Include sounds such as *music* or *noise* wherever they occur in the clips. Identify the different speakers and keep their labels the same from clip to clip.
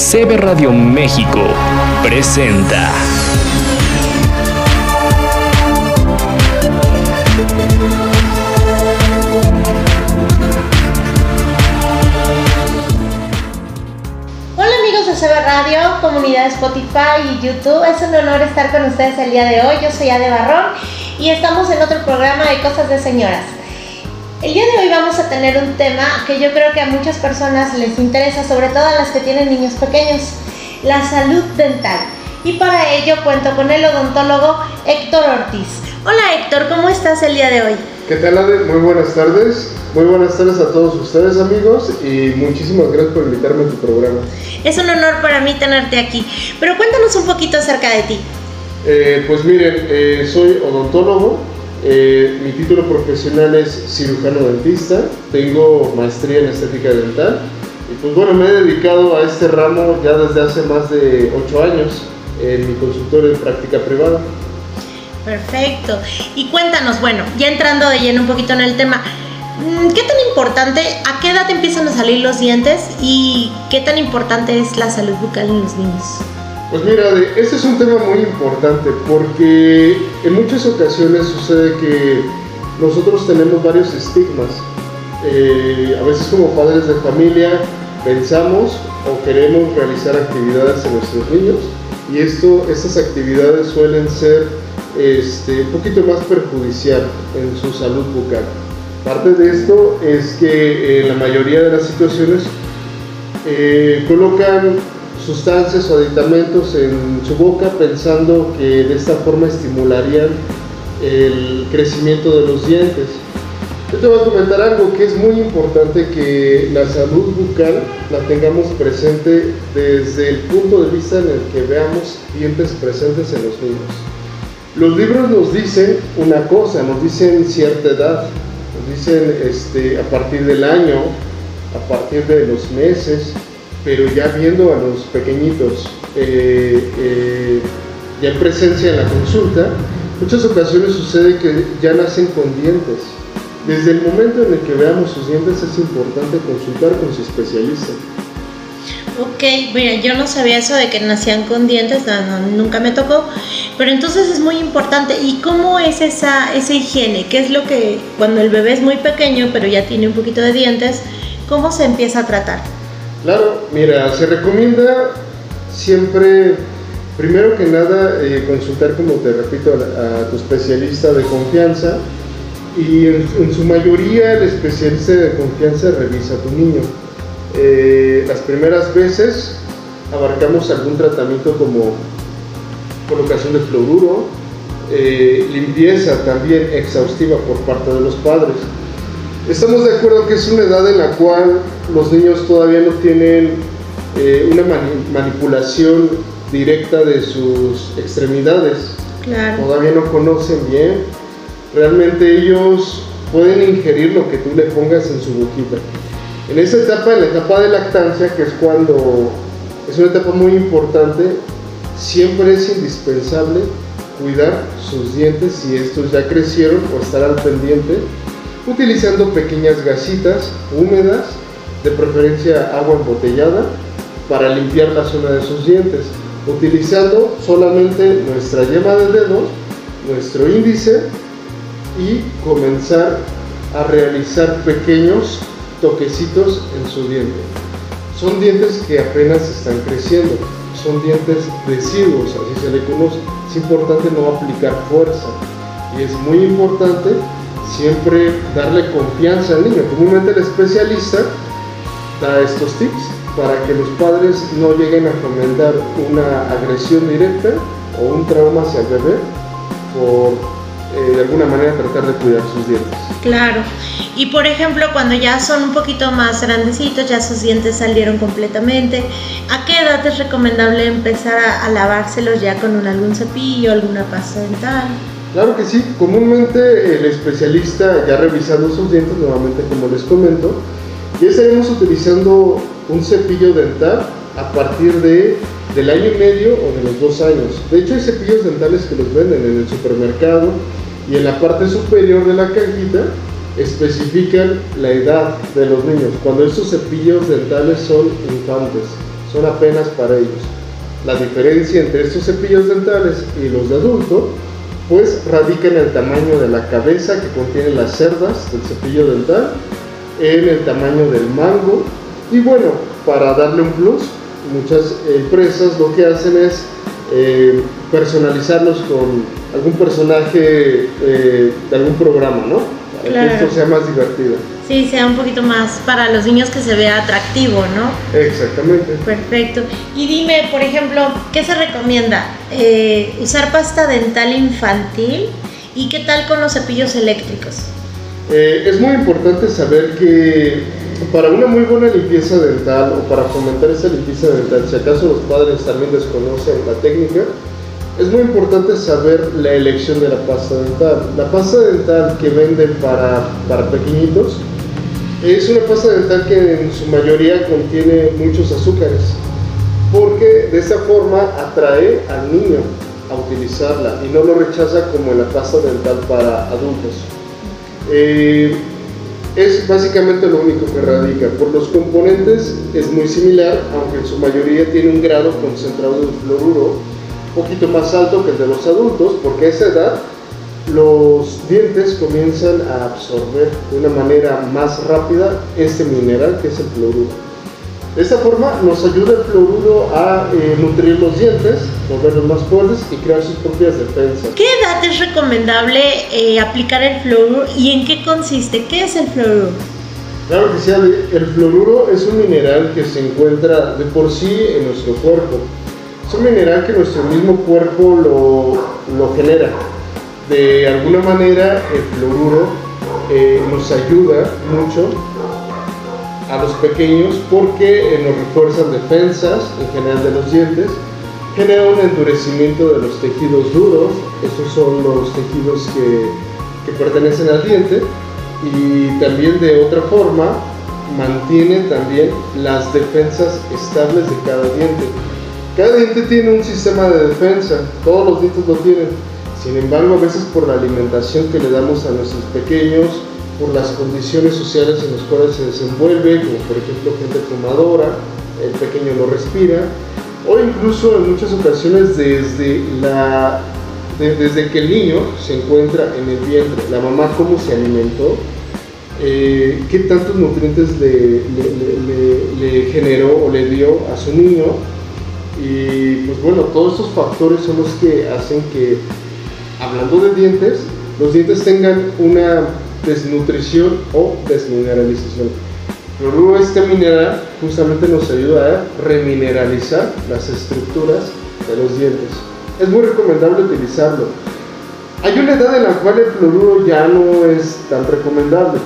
Speaker 1: CB Radio México presenta.
Speaker 2: Hola amigos de CB Radio, comunidad Spotify y YouTube. Es un honor estar con ustedes el día de hoy. Yo soy Ade Barrón y estamos en otro programa de Cosas de Señoras. El día de hoy vamos a tener un tema que yo creo que a muchas personas les interesa, sobre todo a las que tienen niños pequeños, la salud dental. Y para ello cuento con el odontólogo Héctor Ortiz. Hola Héctor, ¿cómo estás el día de hoy?
Speaker 3: ¿Qué tal, Ade? Muy buenas tardes. Muy buenas tardes a todos ustedes, amigos, y muchísimas gracias por invitarme a tu programa.
Speaker 2: Es un honor para mí tenerte aquí. Pero cuéntanos un poquito acerca de ti.
Speaker 3: Eh, pues miren, eh, soy odontólogo. Eh, mi título profesional es cirujano dentista. Tengo maestría en estética dental. Y pues bueno, me he dedicado a este ramo ya desde hace más de 8 años en mi consultorio de práctica privada.
Speaker 2: Perfecto. Y cuéntanos, bueno, ya entrando de lleno un poquito en el tema, mm, ¿qué tan importante, a qué edad empiezan a salir los dientes y qué tan importante es la salud bucal en los niños?
Speaker 3: Pues mira, este es un tema muy importante porque en muchas ocasiones sucede que nosotros tenemos varios estigmas. Eh, a veces como padres de familia pensamos o queremos realizar actividades en nuestros niños y esto, estas actividades suelen ser este, un poquito más perjudicial en su salud bucal. Parte de esto es que en la mayoría de las situaciones eh, colocan sustancias o aditamentos en su boca pensando que de esta forma estimularían el crecimiento de los dientes. Yo te voy a comentar algo que es muy importante que la salud bucal la tengamos presente desde el punto de vista en el que veamos dientes presentes en los niños. Los libros nos dicen una cosa, nos dicen cierta edad, nos dicen este, a partir del año, a partir de los meses, pero ya viendo a los pequeñitos eh, eh, ya en presencia en la consulta, muchas ocasiones sucede que ya nacen con dientes. Desde el momento en el que veamos sus dientes es importante consultar con su especialista.
Speaker 2: Ok, mira, yo no sabía eso de que nacían con dientes, no, no, nunca me tocó, pero entonces es muy importante. ¿Y cómo es esa, esa higiene? ¿Qué es lo que cuando el bebé es muy pequeño, pero ya tiene un poquito de dientes, cómo se empieza a tratar?
Speaker 3: Claro, mira, se recomienda siempre, primero que nada, eh, consultar, como te repito, a, tu especialista de confianza y en, en su mayoría el especialista de confianza revisa a tu niño. Eh, las primeras veces abarcamos algún tratamiento como colocación de fluoruro, eh, limpieza también exhaustiva por parte de los padres. Estamos de acuerdo que es una edad en la cual los niños todavía no tienen eh, una mani- manipulación directa de sus extremidades,
Speaker 2: Claro.
Speaker 3: todavía no conocen bien, realmente ellos pueden ingerir lo que tú le pongas en su boquita. En esa etapa, en la etapa de lactancia, que es cuando es una etapa muy importante, siempre es indispensable cuidar sus dientes si estos ya crecieron o estar al pendiente, utilizando pequeñas gasitas húmedas, de preferencia agua embotellada, para limpiar la zona de sus dientes, utilizando solamente nuestra yema de dedo, nuestro índice y comenzar a realizar pequeños toquecitos en su diente. Son dientes que apenas están creciendo, son dientes deciduos, así se le conoce. Es importante no aplicar fuerza y es muy importante siempre darle confianza al niño. Comúnmente el especialista da estos tips para que los padres no lleguen a fomentar una agresión directa o un trauma hacia el bebé por eh, de alguna manera tratar de cuidar sus dientes.
Speaker 2: Claro. Y por ejemplo, cuando ya son un poquito más grandecitos, ya sus dientes salieron completamente, ¿a qué edad es recomendable empezar a, lavárselos ya con algún cepillo, alguna pasta dental?
Speaker 3: Claro que sí, comúnmente el especialista ya revisando sus dientes, nuevamente como les comento, ya estaremos utilizando un cepillo dental a partir de, del año y medio o de los dos años. De hecho hay cepillos dentales que los venden en el supermercado y en la parte superior de la cajita especifican la edad de los niños, cuando estos cepillos dentales son infantes, son apenas para ellos. La diferencia entre estos cepillos dentales y los de adulto, pues radica en el tamaño de la cabeza que contiene las cerdas del cepillo dental, en el tamaño del mango y bueno, para darle un plus, muchas empresas lo que hacen es eh, personalizarlos con algún personaje eh, de algún programa, ¿no?
Speaker 2: Claro.
Speaker 3: que esto sea más divertido.
Speaker 2: Sí, sea un poquito más para los niños que se vea atractivo, ¿no?
Speaker 3: Exactamente.
Speaker 2: Perfecto. Y dime, por ejemplo, ¿qué se recomienda? Eh, ¿Usar pasta dental infantil? ¿Y qué tal con los cepillos eléctricos?
Speaker 3: Eh, es muy importante saber que para una muy buena limpieza dental o para fomentar esa limpieza dental, si acaso los padres también desconocen la técnica, es muy importante saber la elección de la pasta dental. La pasta dental que venden para, para pequeñitos es una pasta dental que en su mayoría contiene muchos azúcares, porque de esta forma atrae al niño a utilizarla y no lo rechaza como la pasta dental para adultos. Eh, es básicamente lo único que radica. Por los componentes es muy similar, aunque en su mayoría tiene un grado concentrado de fluoruro un poquito más alto que el de los adultos, porque a esa edad los dientes comienzan a absorber de una manera más rápida este mineral que es el fluoruro. De esta forma nos ayuda el fluoruro a eh, nutrir los dientes, volverlos más fuertes y crear sus propias defensas.
Speaker 2: ¿Qué edad es recomendable eh, aplicar el fluoruro y en qué consiste? ¿Qué es el fluoruro?
Speaker 3: Claro que sí, el fluoruro es un mineral que se encuentra de por sí en nuestro cuerpo. Es un mineral que nuestro mismo cuerpo lo, lo genera. De alguna manera el fluoruro eh, nos ayuda mucho a los pequeños porque eh, nos refuerzan defensas en general de los dientes, genera un endurecimiento de los tejidos duros, esos son los tejidos que, que pertenecen al diente, y también de otra forma mantiene también las defensas estables de cada diente. Cada diente tiene un sistema de defensa, todos los dientes lo tienen. Sin embargo, a veces por la alimentación que le damos a nuestros pequeños, por las condiciones sociales en las cuales se desenvuelve, como por ejemplo gente fumadora, el pequeño no respira, o incluso en muchas ocasiones desde, la, de- desde que el niño se encuentra en el vientre, la mamá cómo se alimentó, eh, qué tantos nutrientes le generó o le dio a su niño. Y pues bueno, todos estos factores son los que hacen que, hablando de dientes, los dientes tengan una desnutrición o desmineralización. Fluoruro, este mineral, justamente nos ayuda a remineralizar las estructuras de los dientes. Es muy recomendable utilizarlo. Hay una edad en la cual el fluoruro ya no es tan recomendable.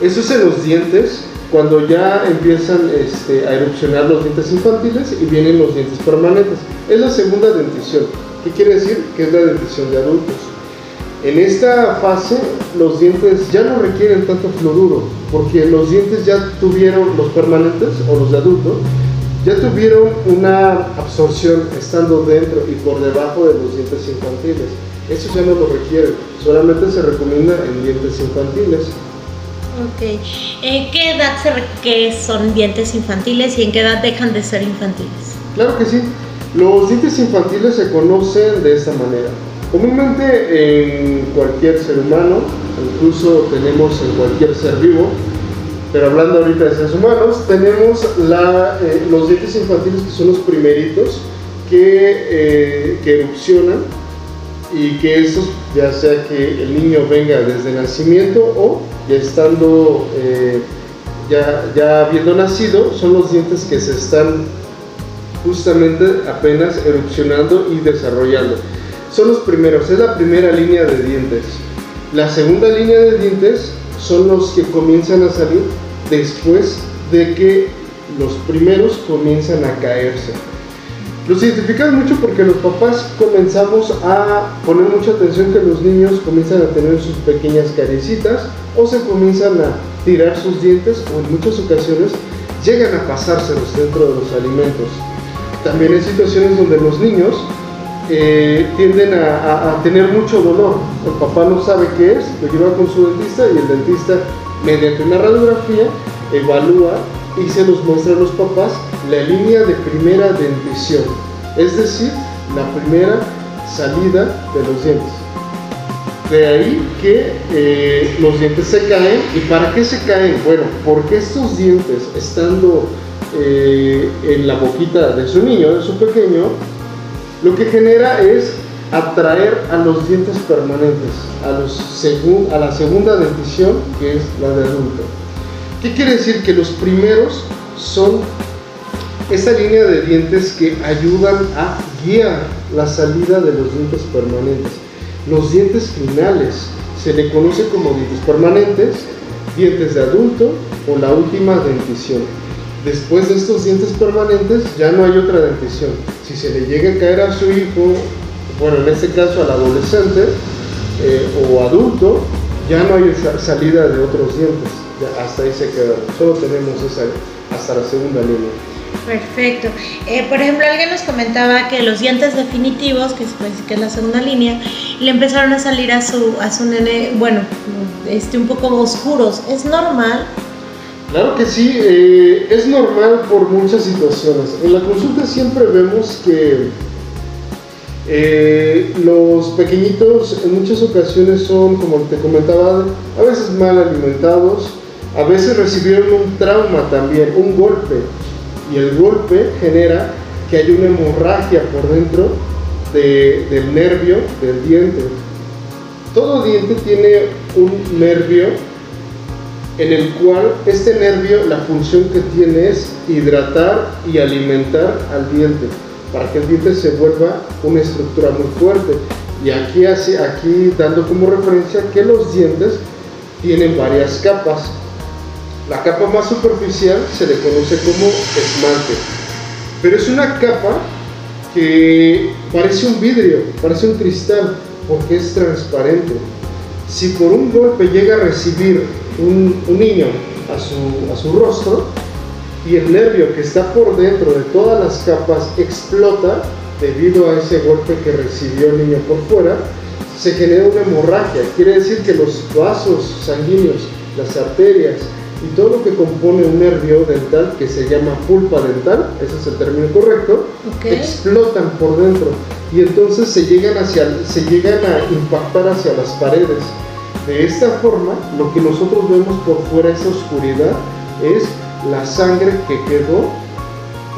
Speaker 3: Eso es en los dientes, cuando ya empiezan este, a erupcionar los dientes infantiles y vienen los dientes permanentes. Es la segunda dentición. ¿Qué quiere decir? Que es la dentición de adultos. En esta fase los dientes ya no requieren tanto fluoruro, porque los dientes ya tuvieron, los permanentes o los de adultos, ya tuvieron una absorción estando dentro y por debajo de los dientes infantiles. Eso ya no lo requieren, solamente se recomienda en dientes infantiles.
Speaker 2: Ok. ¿En qué edad se son dientes infantiles y en qué edad dejan de ser infantiles?
Speaker 3: Claro que sí. Los dientes infantiles se conocen de esta manera. Comúnmente en cualquier ser humano, incluso tenemos en cualquier ser vivo, pero hablando ahorita de seres humanos, tenemos la, eh, los dientes infantiles que son los primeritos que, eh, que erupcionan y que esos, ya sea que el niño venga desde nacimiento o ya estando, eh, ya, ya habiendo nacido, son los dientes que se están justamente apenas erupcionando y desarrollando. Son los primeros, es la primera línea de dientes. La segunda línea de dientes son los que comienzan a salir después de que los primeros comienzan a caerse. Los identifican mucho porque los papás comenzamos a poner mucha atención que los niños comienzan a tener sus pequeñas caricitas o se comienzan a tirar sus dientes o en muchas ocasiones llegan a pasárselos dentro de los alimentos. También hay situaciones donde los niños eh, tienden a, a- a tener mucho dolor. El papá no sabe qué es, lo lleva con su dentista y el dentista, mediante una radiografía, evalúa y se los muestra a los papás la línea de primera dentición, es decir, la primera salida de los dientes. De ahí que eh, los dientes se caen. ¿Y para qué se caen? Bueno, porque estos dientes, estando eh, en la boquita de su niño, de su pequeño, lo que genera es atraer a los dientes permanentes, a, los a la segunda dentición, que es la de adulto. ¿Qué quiere decir? Que los primeros son esa línea de dientes que ayudan a guiar la salida de los dientes permanentes. Los dientes finales se le conoce como dientes permanentes, dientes de adulto o la última dentición. Después de estos dientes permanentes ya no hay otra dentición. Si se le llega a caer a su hijo, bueno, en este caso al adolescente eh, o adulto, ya no hay salida de otros dientes. hasta ahí se queda. Solo tenemos esa hasta la segunda línea.
Speaker 2: Perfecto. Eh, por ejemplo, alguien nos comentaba que los dientes definitivos, que es, pues, que es la segunda línea, le empezaron a salir a su, a su nene, bueno, este, un poco oscuros. ¿Es normal?
Speaker 3: Claro que sí, eh, es normal por muchas situaciones. En la consulta siempre vemos que eh, los pequeñitos en muchas ocasiones son, como te comentaba, a veces mal alimentados, a veces recibieron un trauma también, un golpe y el golpe genera que hay una hemorragia por dentro del nervio del diente. Todo diente tiene un nervio en el cual este nervio la función que tiene es hidratar y alimentar al diente para que el diente se vuelva una estructura muy fuerte. Y aquí, aquí dando como referencia que los dientes tienen varias capas. La capa más superficial se le conoce como esmalte, pero es una capa que parece un vidrio, parece un cristal, porque es transparente. Si por un golpe llega a recibir un, niño a su, a su rostro y el nervio que está por dentro de todas las capas explota debido a ese golpe que recibió el niño por fuera, se genera una hemorragia. Quiere decir que los vasos sanguíneos, las arterias, y todo lo que compone un nervio dental que se llama pulpa dental, ese es el término correcto, explotan por dentro. Y entonces se llegan, hacia, se llegan a impactar hacia las paredes. De esta forma, lo que nosotros vemos por fuera, esa oscuridad, es la sangre que quedó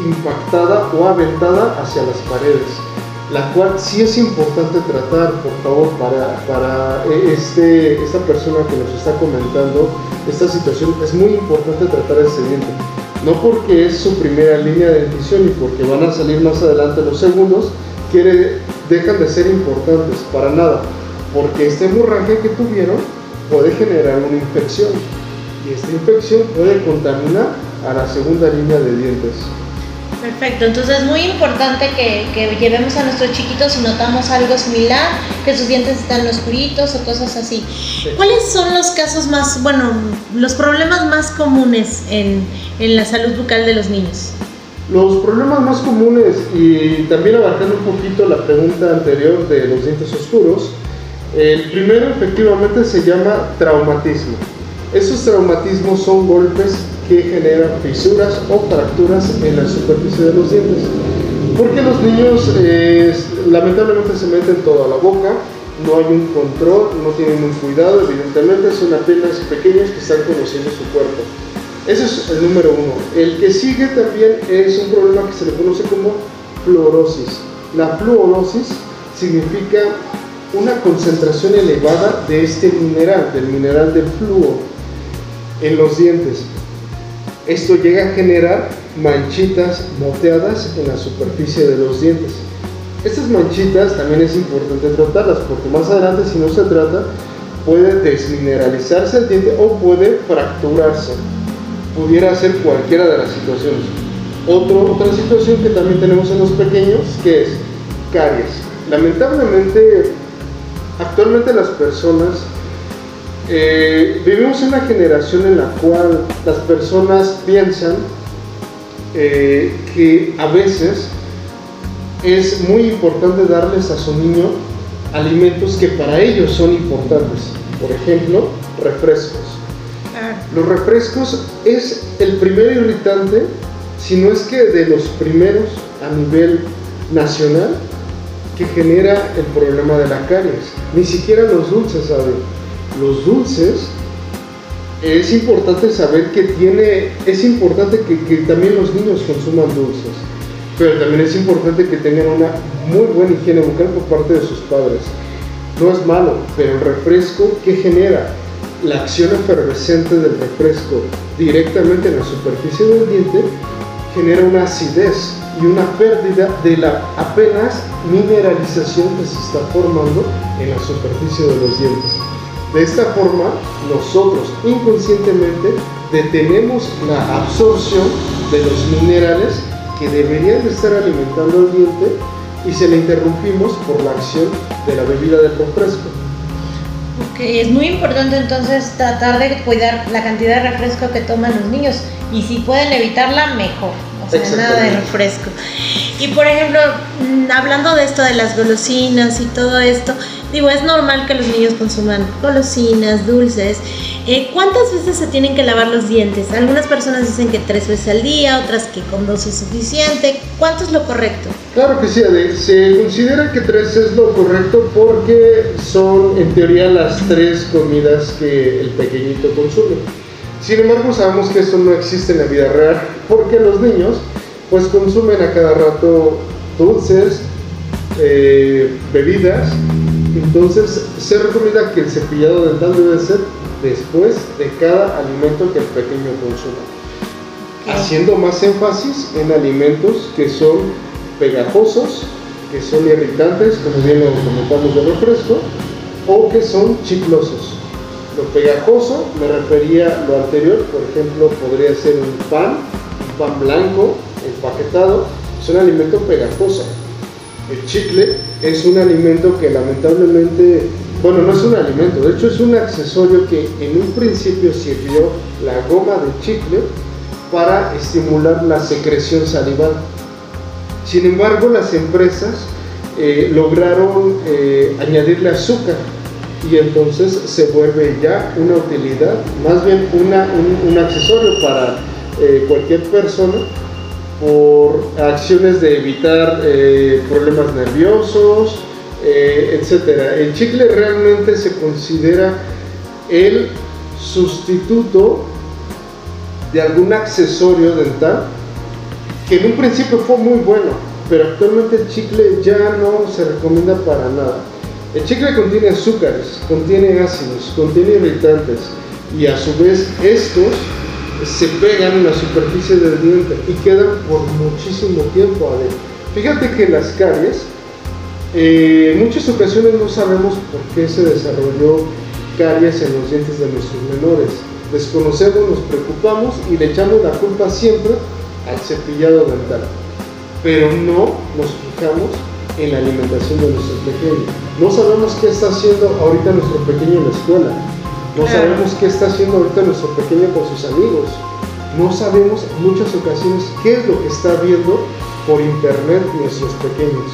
Speaker 3: impactada o aventada hacia las paredes la cual sí es importante tratar, por favor, para, para eh, este, esta persona que nos está comentando esta situación, es muy importante tratar ese diente. No porque es su primera línea de dentición y porque van a salir más adelante los segundos, quiere, dejan de ser importantes, para nada. Porque esta hemorragia que tuvieron puede generar una infección y esta infección puede contaminar a la segunda línea de dientes.
Speaker 2: Perfecto, entonces es muy importante que, llevemos a nuestros chiquitos si notamos algo similar, que sus dientes están oscuritos o cosas así. ¿Cuáles son los casos más, bueno, los problemas más comunes en, en la salud bucal de los niños?
Speaker 3: Los problemas más comunes, y también abarcando un poquito la pregunta anterior de los dientes oscuros, el primero efectivamente se llama traumatismo. Esos traumatismos son golpes que generan fisuras o fracturas en la superficie de los dientes. Porque los niños eh, lamentablemente se meten toda la boca, no hay un control, no tienen un cuidado, evidentemente son apenas pequeños que están conociendo su cuerpo. Ese es el número uno. El que sigue también es un problema que se le conoce como fluorosis. La fluorosis significa una concentración elevada de este mineral, del mineral del flúor, en los dientes. Esto llega a generar manchitas moteadas en la superficie de los dientes. Estas manchitas también es importante tratarlas porque más adelante si no se trata puede desmineralizarse el diente o puede fracturarse. Pudiera ser cualquiera de las situaciones. otra situación que también tenemos en los pequeños que es caries. Lamentablemente actualmente las personas eh, vivimos en una generación en la cual las personas piensan eh, que a veces es muy importante darles a su niño alimentos que para ellos son importantes. Por ejemplo, refrescos. Los refrescos es el primer irritante sino es que de los primeros a nivel nacional que genera el problema de la caries. Ni siquiera los dulces, ¿saben? Los dulces es importante saber que tiene, es importante que, también los niños consuman dulces, pero también es importante que tengan una muy buena higiene bucal por parte de sus padres. No es malo, pero el refresco, ¿qué genera? La acción efervescente del refresco directamente en la superficie del diente genera una acidez y una pérdida de la apenas mineralización que se está formando en la superficie de los dientes. De esta forma, nosotros inconscientemente detenemos la absorción de los minerales que deberían de estar alimentando el diente y se le interrumpimos por la acción de la bebida de refresco.
Speaker 2: Ok, es muy importante entonces tratar de cuidar la cantidad de refresco que toman los niños y si pueden evitarla, mejor. Sea, nada de refresco. Y por ejemplo, mm, hablando de esto de las golosinas y todo esto, digo, es normal que los niños consuman golosinas, dulces. Eh, ¿Cuántas veces se tienen que lavar los dientes? Algunas personas dicen que tres veces al día, otras que con dos es suficiente. ¿Cuánto es lo correcto?
Speaker 3: Claro que sí, se considera que tres es lo correcto porque son en teoría las tres comidas que el pequeñito consume. Sin embargo, sabemos que esto no existe en la vida real porque los niños pues consumen a cada rato dulces, eh, bebidas. Entonces se recomienda que el cepillado dental debe ser después de cada alimento que el pequeño consuma. Haciendo más énfasis en alimentos que son pegajosos, que son irritantes, como bien lo comentamos de refresco, o que son chiclosos. Lo pegajoso me refería a lo anterior, por ejemplo, podría ser un pan, un pan blanco, empaquetado, es un alimento pegajoso. El chicle es un alimento que lamentablemente, bueno, no es un alimento, de hecho es un accesorio que en un principio sirvió la goma de chicle para estimular la secreción salival. Sin embargo, las empresas eh, lograron eh, añadirle azúcar y entonces se vuelve ya una utilidad, más bien un, accesorio para eh, cualquier persona por acciones de evitar eh, problemas nerviosos, eh, etc. El chicle realmente se considera el sustituto de algún accesorio dental que en un principio fue muy bueno, pero actualmente el chicle ya no se recomienda para nada. El chicle contiene azúcares, contiene ácidos, contiene irritantes y a su vez estos se pegan en la superficie del diente y quedan por muchísimo tiempo adentro. Fíjate que las caries, eh, en muchas ocasiones no sabemos por qué se desarrolló caries en los dientes de nuestros menores. Desconocemos, nos preocupamos y le echamos la culpa siempre al cepillado dental. Pero no nos fijamos en la alimentación de nuestros pequeños. No sabemos qué está haciendo ahorita nuestro pequeño en la escuela no sabemos qué está haciendo ahorita nuestro pequeño con sus amigos. No sabemos en muchas ocasiones qué es lo que está viendo por internet nuestros pequeños.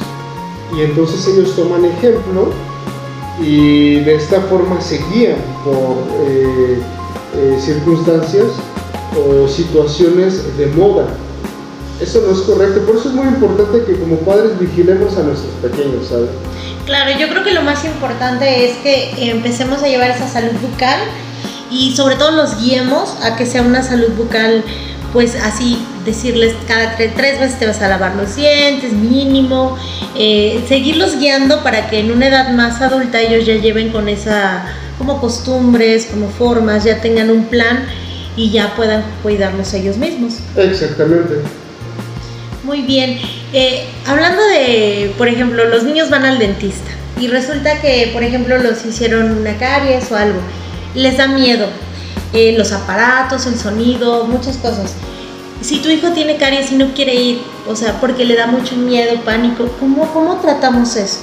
Speaker 3: Y entonces ellos toman ejemplo y de esta forma se guían por eh, eh, circunstancias o situaciones de moda. Eso no es correcto, por eso es muy importante que como padres vigilemos a nuestros pequeños, ¿sabes?
Speaker 2: Claro, yo creo que lo más importante es que empecemos a llevar esa salud bucal y sobre todo los guiemos a que sea una salud bucal, pues así decirles cada tres, veces te vas a lavar los dientes, mínimo, eh, seguirlos guiando para que en una edad más adulta ellos ya lleven con esa, como costumbres, como formas, ya tengan un plan y ya puedan cuidarlos ellos mismos.
Speaker 3: Exactamente.
Speaker 2: Muy bien. Eh, hablando de, por ejemplo, los niños van al dentista y resulta que, por ejemplo, los hicieron una caries o algo. Les da miedo. Eh, los aparatos, el sonido, muchas cosas. Si tu hijo tiene caries y no quiere ir, o sea, porque le da mucho miedo, pánico, ¿cómo, cómo tratamos eso?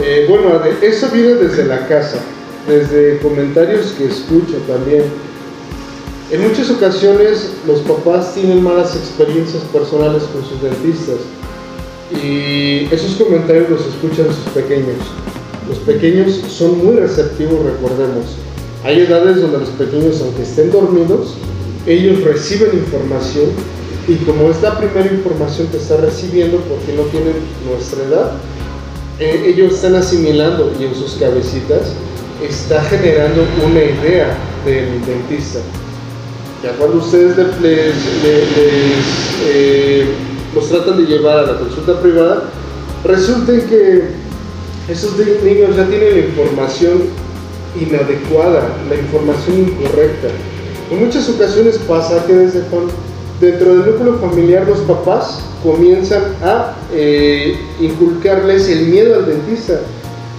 Speaker 3: Eh, bueno, eso viene desde la casa, desde comentarios que escucho también en muchas ocasiones los papás tienen malas experiencias personales con sus dentistas y esos comentarios los escuchan sus pequeños. Los pequeños son muy receptivos, recordemos. Hay edades donde los pequeños, aunque estén dormidos, ellos reciben información Y como es la primera información que está recibiendo porque no tienen nuestra edad, eh, ellos están asimilando y en sus cabecitas está generando una idea del dentista. Ya cuando ustedes les, eh, los tratan de llevar a la consulta privada, resulta que esos niños ya tienen la información inadecuada, la información incorrecta. En muchas ocasiones pasa que desde dentro del núcleo familiar los papás comienzan a eh, inculcarles el miedo al dentista,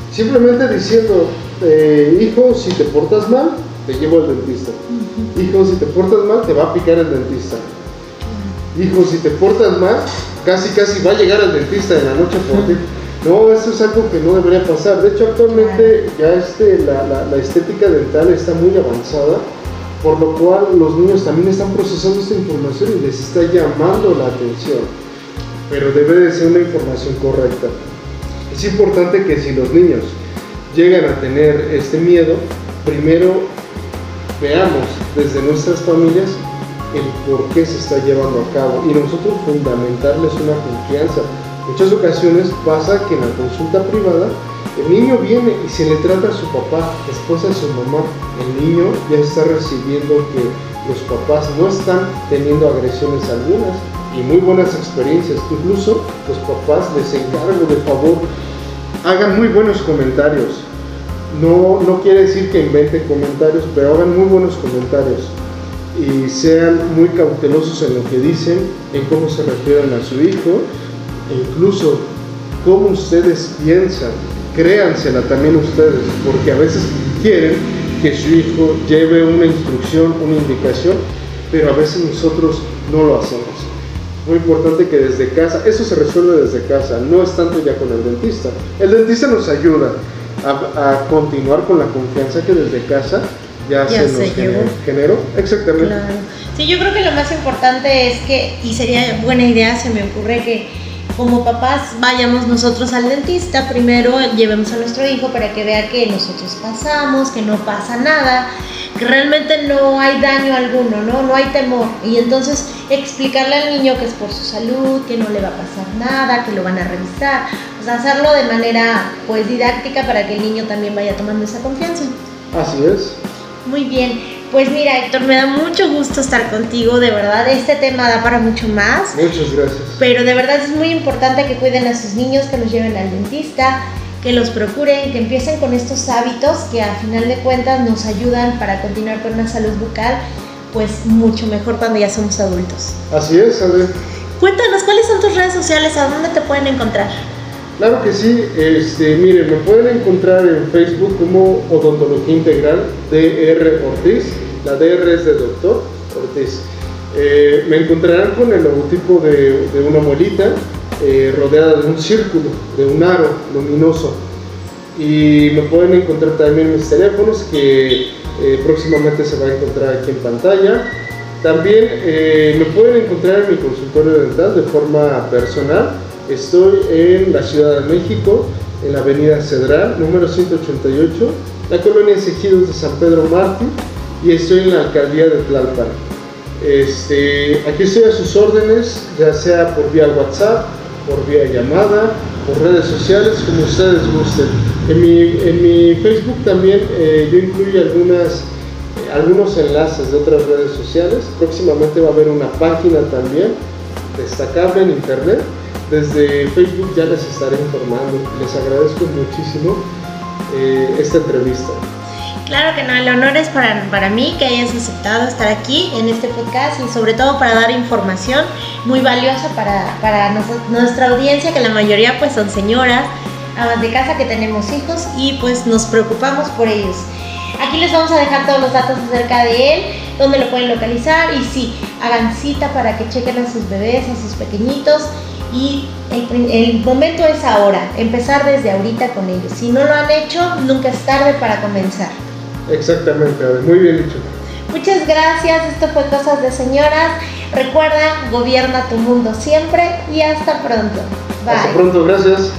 Speaker 3: simplemente diciendo, eh, hijo, si te portas mal, te llevo al dentista. Hijo, si te portas mal, te va a picar el dentista. Hijo, si te portas mal, casi casi va a llegar al dentista en la noche por ti. *laughs* No, eso es algo que no debería pasar. De hecho, actualmente ya este, la, la, estética dental está muy avanzada, por lo cual los niños también están procesando esta información y les está llamando la atención. Pero debe de ser una información correcta. Es importante que si los niños llegan a tener este miedo, primero veamos desde nuestras familias el por qué se está llevando a cabo y nosotros fundamentarles una confianza. Muchas ocasiones pasa que en la consulta privada el niño viene y se le trata a su papá, después a su mamá. El niño ya está recibiendo que los papás no están teniendo agresiones algunas y muy buenas experiencias. Incluso los papás les encargo de favor hagan muy buenos comentarios. No, no quiere decir que inventen comentarios, pero hagan muy buenos comentarios y sean muy cautelosos en lo que dicen, en cómo se refieren a su hijo, e incluso cómo ustedes piensan. Créansela también ustedes, porque a veces quieren que su hijo lleve una instrucción, una indicación, pero a veces nosotros no lo hacemos. Muy importante que desde casa, eso se resuelve desde casa, no es tanto ya con el dentista. El dentista nos ayuda a, continuar con la confianza que desde casa ya, se, nos generó. Exactamente.
Speaker 2: Sí, yo creo que lo más importante es que, y sería buena idea, se me ocurre que como papás vayamos nosotros al dentista, primero llevemos a nuestro hijo para que vea que nosotros pasamos, que no pasa nada, que realmente no hay daño alguno, ¿no? No hay temor. Y entonces explicarle al niño que es por su salud, que no le va a pasar nada, que lo van a revisar. Sea, hacerlo de manera pues didáctica para que el niño también vaya tomando esa confianza.
Speaker 3: Así es.
Speaker 2: Muy bien. Pues mira, Héctor, me da mucho gusto estar contigo, de verdad. Este tema da para mucho más.
Speaker 3: Muchas gracias.
Speaker 2: Pero de verdad es muy importante que cuiden a sus niños, que los lleven al dentista, que los procuren, que empiecen con estos hábitos que a final de cuentas nos ayudan para continuar con una salud bucal, pues mucho mejor cuando ya somos adultos.
Speaker 3: Así es, André.
Speaker 2: Cuéntanos, ¿cuáles son tus redes sociales? ¿A dónde te pueden encontrar?
Speaker 3: Claro que sí, este, miren, me pueden encontrar en Facebook como Odontología Integral DR Ortiz, la DR es de Doctor Ortiz. Eh, me encontrarán con el logotipo de, una muelita eh, rodeada de un círculo, de un aro luminoso. Y me pueden encontrar también mis teléfonos que eh, próximamente se va a encontrar aquí en pantalla. También me pueden encontrar en mi consultorio dental de forma personal Estoy en la Ciudad de México, en la Avenida Cedral, número 188, la colonia Ejidos de San Pedro Mártir, y estoy en la alcaldía de Tlalpan. Este, aquí estoy a sus órdenes, ya sea por vía WhatsApp, por vía llamada, por redes sociales, como ustedes gusten. En mi, Facebook también eh, yo incluyo algunas, algunos enlaces de otras redes sociales. Próximamente va a haber una página también destacable en internet desde Facebook ya les estaré informando. Les agradezco muchísimo eh, esta entrevista.
Speaker 2: Claro que no, el honor es para, para mí que hayas aceptado estar aquí en este podcast y sobre todo para dar información muy valiosa para, para nuestra audiencia, que la mayoría pues son señoras de casa que tenemos hijos y pues nos preocupamos por ellos. Aquí les vamos a dejar todos los datos acerca de él, donde lo pueden localizar y sí, hagan cita para que chequen a sus bebés, a sus pequeñitos y el, momento es ahora, empezar desde ahorita con ellos. Si no lo han hecho, nunca es tarde para comenzar.
Speaker 3: Exactamente, muy bien dicho.
Speaker 2: Muchas gracias, esto fue Cosas de Señoras. Recuerda, gobierna tu mundo siempre y hasta pronto.
Speaker 3: Bye. Hasta pronto, gracias.